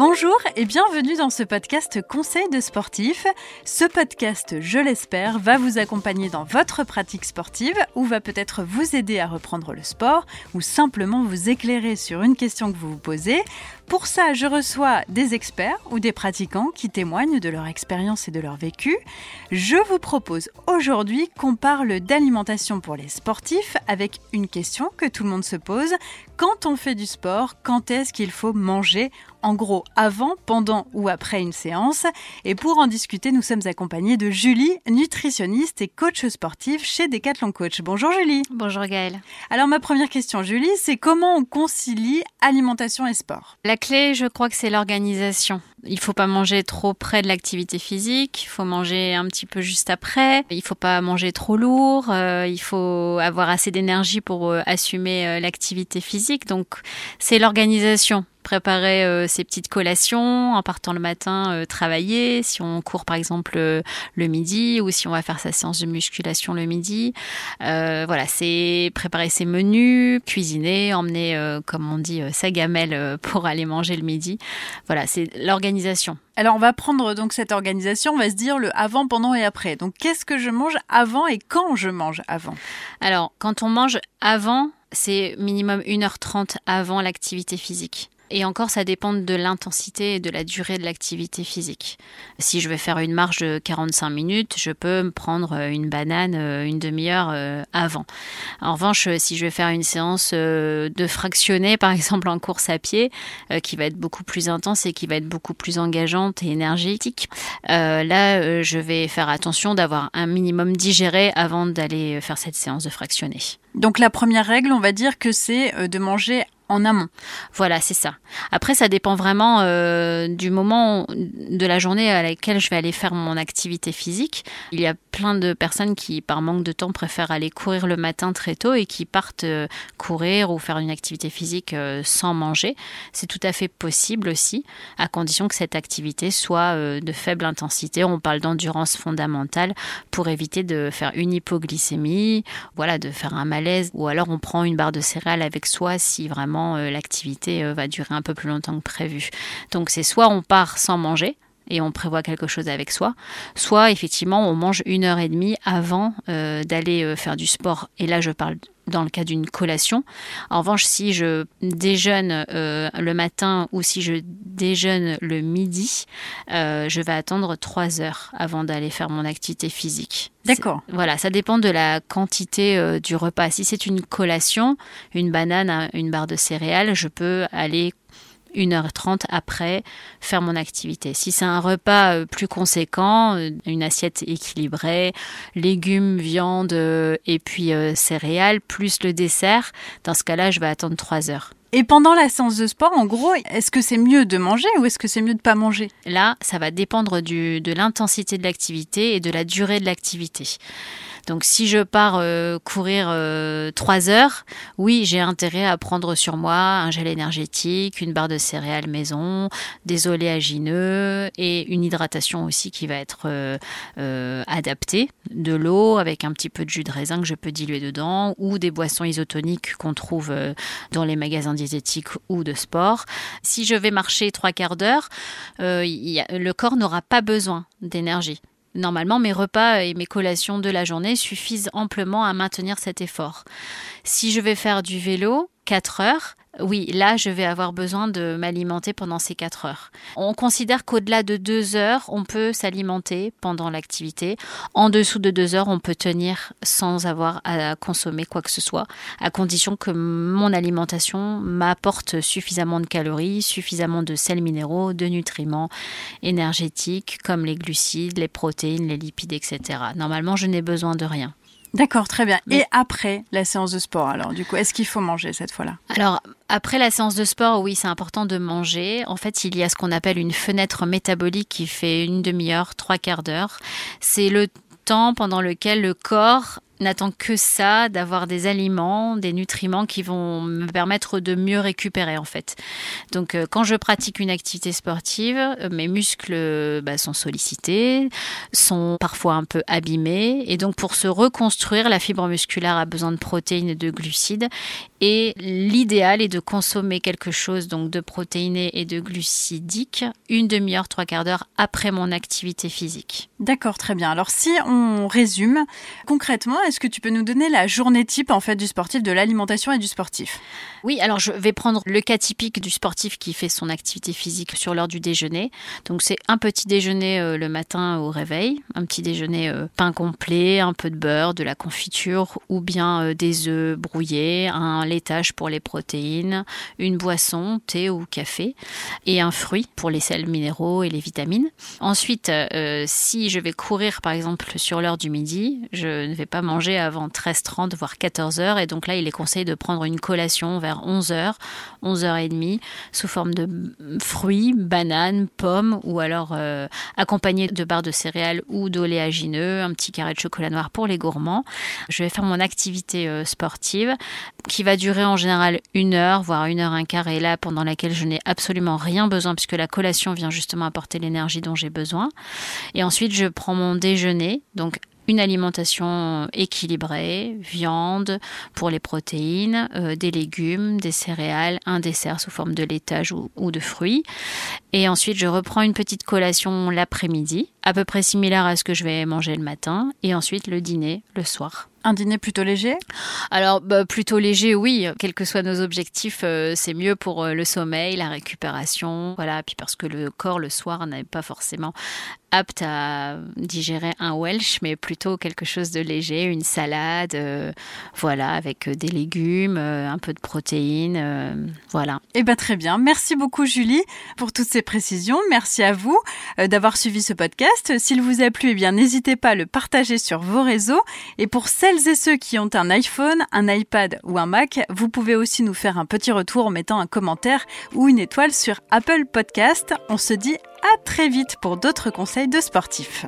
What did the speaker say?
Bonjour et bienvenue dans ce podcast Conseil de sportif. Ce podcast, je l'espère, va vous accompagner dans votre pratique sportive ou va peut-être vous aider à reprendre le sport ou simplement vous éclairer sur une question que vous vous posez. Pour ça, je reçois des experts ou des pratiquants qui témoignent de leur expérience et de leur vécu. Je vous propose aujourd'hui qu'on parle d'alimentation pour les sportifs avec une question que tout le monde se pose. Quand on fait du sport, quand est-ce qu'il faut manger en gros avant, pendant ou après une séance. Et pour en discuter, nous sommes accompagnés de Julie, nutritionniste et coach sportive chez Decathlon Coach. Bonjour Julie. Bonjour Gaëlle. Alors ma première question Julie, c'est comment on concilie alimentation et sport? La clé, je crois que c'est l'organisation. Il faut pas manger trop près de l'activité physique, il faut manger un petit peu juste après, il faut pas manger trop lourd, euh, il faut avoir assez d'énergie pour euh, assumer euh, l'activité physique. Donc c'est l'organisation préparer euh, ses petites collations en partant le matin euh, travailler, si on court par exemple euh, le midi ou si on va faire sa séance de musculation le midi. voilà, c'est préparer ses menus, cuisiner, emmener, comme on dit, sa gamelle pour aller manger le midi. Voilà, c'est l'organisation. Alors on va prendre donc cette organisation, on va se dire le avant, pendant et après. Donc qu'est-ce que je mange avant et quand je mange avant? Alors quand on mange avant, c'est minimum 1h30 avant l'activité physique. Et encore, ça dépend de l'intensité et de la durée de l'activité physique. Si je vais faire une marche de 45 minutes, je peux me prendre une banane euh, une demi-heure euh, avant. En revanche, si je vais faire une séance euh, de fractionné, par exemple en course à pied, qui va être beaucoup plus intense et qui va être beaucoup plus engageante et énergétique, là, je vais faire attention d'avoir un minimum digéré avant d'aller faire cette séance de fractionné. Donc la première règle, on va dire que c'est de manger en amont. Voilà, c'est ça. Après, ça dépend vraiment euh, du moment de la journée à laquelle je vais aller faire mon activité physique. Il y a plein de personnes qui, par manque de temps, préfèrent aller courir le matin très tôt et qui partent euh, courir ou faire une activité physique euh, sans manger. C'est tout à fait possible aussi, à condition que cette activité soit de faible intensité. On parle d'endurance fondamentale pour éviter de faire une hypoglycémie, voilà, de faire un malaise, ou alors on prend une barre de céréales avec soi si vraiment euh, l'activité euh, va durer un peu plus longtemps que prévu. Donc c'est soit on part sans manger, et on prévoit quelque chose avec soi, soit effectivement on mange une heure et demie avant euh, d'aller faire du sport. Et là je parle dans le cas d'une collation. En revanche, si je déjeune le matin ou si je déjeune le midi, je vais attendre trois heures avant d'aller faire mon activité physique. D'accord. Voilà, ça dépend de la quantité euh, du repas. Si c'est une collation, une banane, une barre de céréales, je peux aller 1h30 après faire mon activité. Si c'est un repas euh, plus conséquent, euh, une assiette équilibrée, légumes, viande et puis céréales, plus le dessert, dans ce cas-là, je vais attendre 3 heures. Et pendant la séance de sport, en gros, est-ce que c'est mieux de manger ou est-ce que c'est mieux de pas manger? Là, ça va dépendre du, de l'intensité de l'activité et de la durée de l'activité. Donc si je pars euh, courir euh, trois heures, oui, j'ai intérêt à prendre sur moi un gel énergétique, une barre de céréales maison, des oléagineux et une hydratation aussi qui va être euh, adaptée, de l'eau avec un petit peu de jus de raisin que je peux diluer dedans ou des boissons isotoniques qu'on trouve dans les magasins diététiques ou de sport. Si je vais marcher trois quarts d'heure, le corps n'aura pas besoin d'énergie. Normalement, mes repas et mes collations de la journée suffisent amplement à maintenir cet effort. Si je vais faire du vélo, 4 heures, oui, là, je vais avoir besoin de m'alimenter pendant ces 4 heures. On considère qu'au-delà de 2 heures, on peut s'alimenter pendant l'activité. En dessous de 2 heures, on peut tenir sans avoir à consommer quoi que ce soit, à condition que mon alimentation m'apporte suffisamment de calories, suffisamment de sels minéraux, de nutriments énergétiques comme les glucides, les protéines, les lipides, etc. Normalement, je n'ai besoin de rien. D'accord, très bien. Et après la séance de sport, alors, du coup, est-ce qu'il faut manger cette fois-là? Alors, après la séance de sport, oui, c'est important de manger. En fait, il y a ce qu'on appelle une fenêtre métabolique qui fait une demi-heure, trois quarts d'heure. C'est le temps pendant lequel le corps n'attend que ça, d'avoir des aliments, des nutriments qui vont me permettre de mieux récupérer en fait. Donc euh, quand je pratique une activité sportive, euh, mes muscles bah, sont sollicités, sont parfois un peu abîmés et donc pour se reconstruire, la fibre musculaire a besoin de protéines et de glucides et l'idéal est de consommer quelque chose donc de protéiné et de glucidique une demi-heure, trois quarts d'heure après mon activité physique. D'accord, très bien. Alors si on résume concrètement, est-ce que tu peux nous donner la journée type en fait du sportif, de l'alimentation et du sportif? Oui, alors je vais prendre le cas typique du sportif qui fait son activité physique sur l'heure du déjeuner. Donc c'est un petit déjeuner euh, le matin au réveil, un petit déjeuner euh, pain complet, un peu de beurre, de la confiture ou bien euh, des œufs brouillés, un laitage pour les protéines, une boisson, thé ou café, et un fruit pour les sels minéraux et les vitamines. Ensuite, si je vais courir par exemple sur l'heure du midi, je ne vais pas manger avant 13h30 voire 14h et donc là il est conseillé de prendre une collation vers 11h, 11h30 sous forme de fruits, bananes, pommes ou alors euh, accompagné de barres de céréales ou d'oléagineux, un petit carré de chocolat noir pour les gourmands. Je vais faire mon activité euh, sportive qui va durer en général une heure, voire une heure un quart, et là pendant laquelle je n'ai absolument rien besoin puisque la collation vient justement apporter l'énergie dont j'ai besoin. Et ensuite je prends mon déjeuner, donc une alimentation équilibrée, viande pour les protéines, euh, des légumes, des céréales, un dessert sous forme de laitage ou de fruits. Et ensuite, je reprends une petite collation l'après-midi, à peu près similaire à ce que je vais manger le matin. Et ensuite, le dîner le soir. Un dîner plutôt léger? Alors, bah, plutôt léger, oui. Quels que soient nos objectifs, euh, c'est mieux pour euh, le sommeil, la récupération. Voilà, puis parce que le corps, le soir, n'est pas forcément apte à digérer un Welsh, mais plutôt quelque chose de léger, une salade, euh, voilà, avec des légumes, un peu de protéines, voilà. Eh bien, très bien. Merci beaucoup, Julie, pour toutes précisions. Merci à vous d'avoir suivi ce podcast. S'il vous a plu, eh bien, n'hésitez pas à le partager sur vos réseaux. Et pour celles et ceux qui ont un iPhone, un iPad ou un Mac, vous pouvez aussi nous faire un petit retour en mettant un commentaire ou une étoile sur Apple Podcast. On se dit à très vite pour d'autres conseils de sportifs.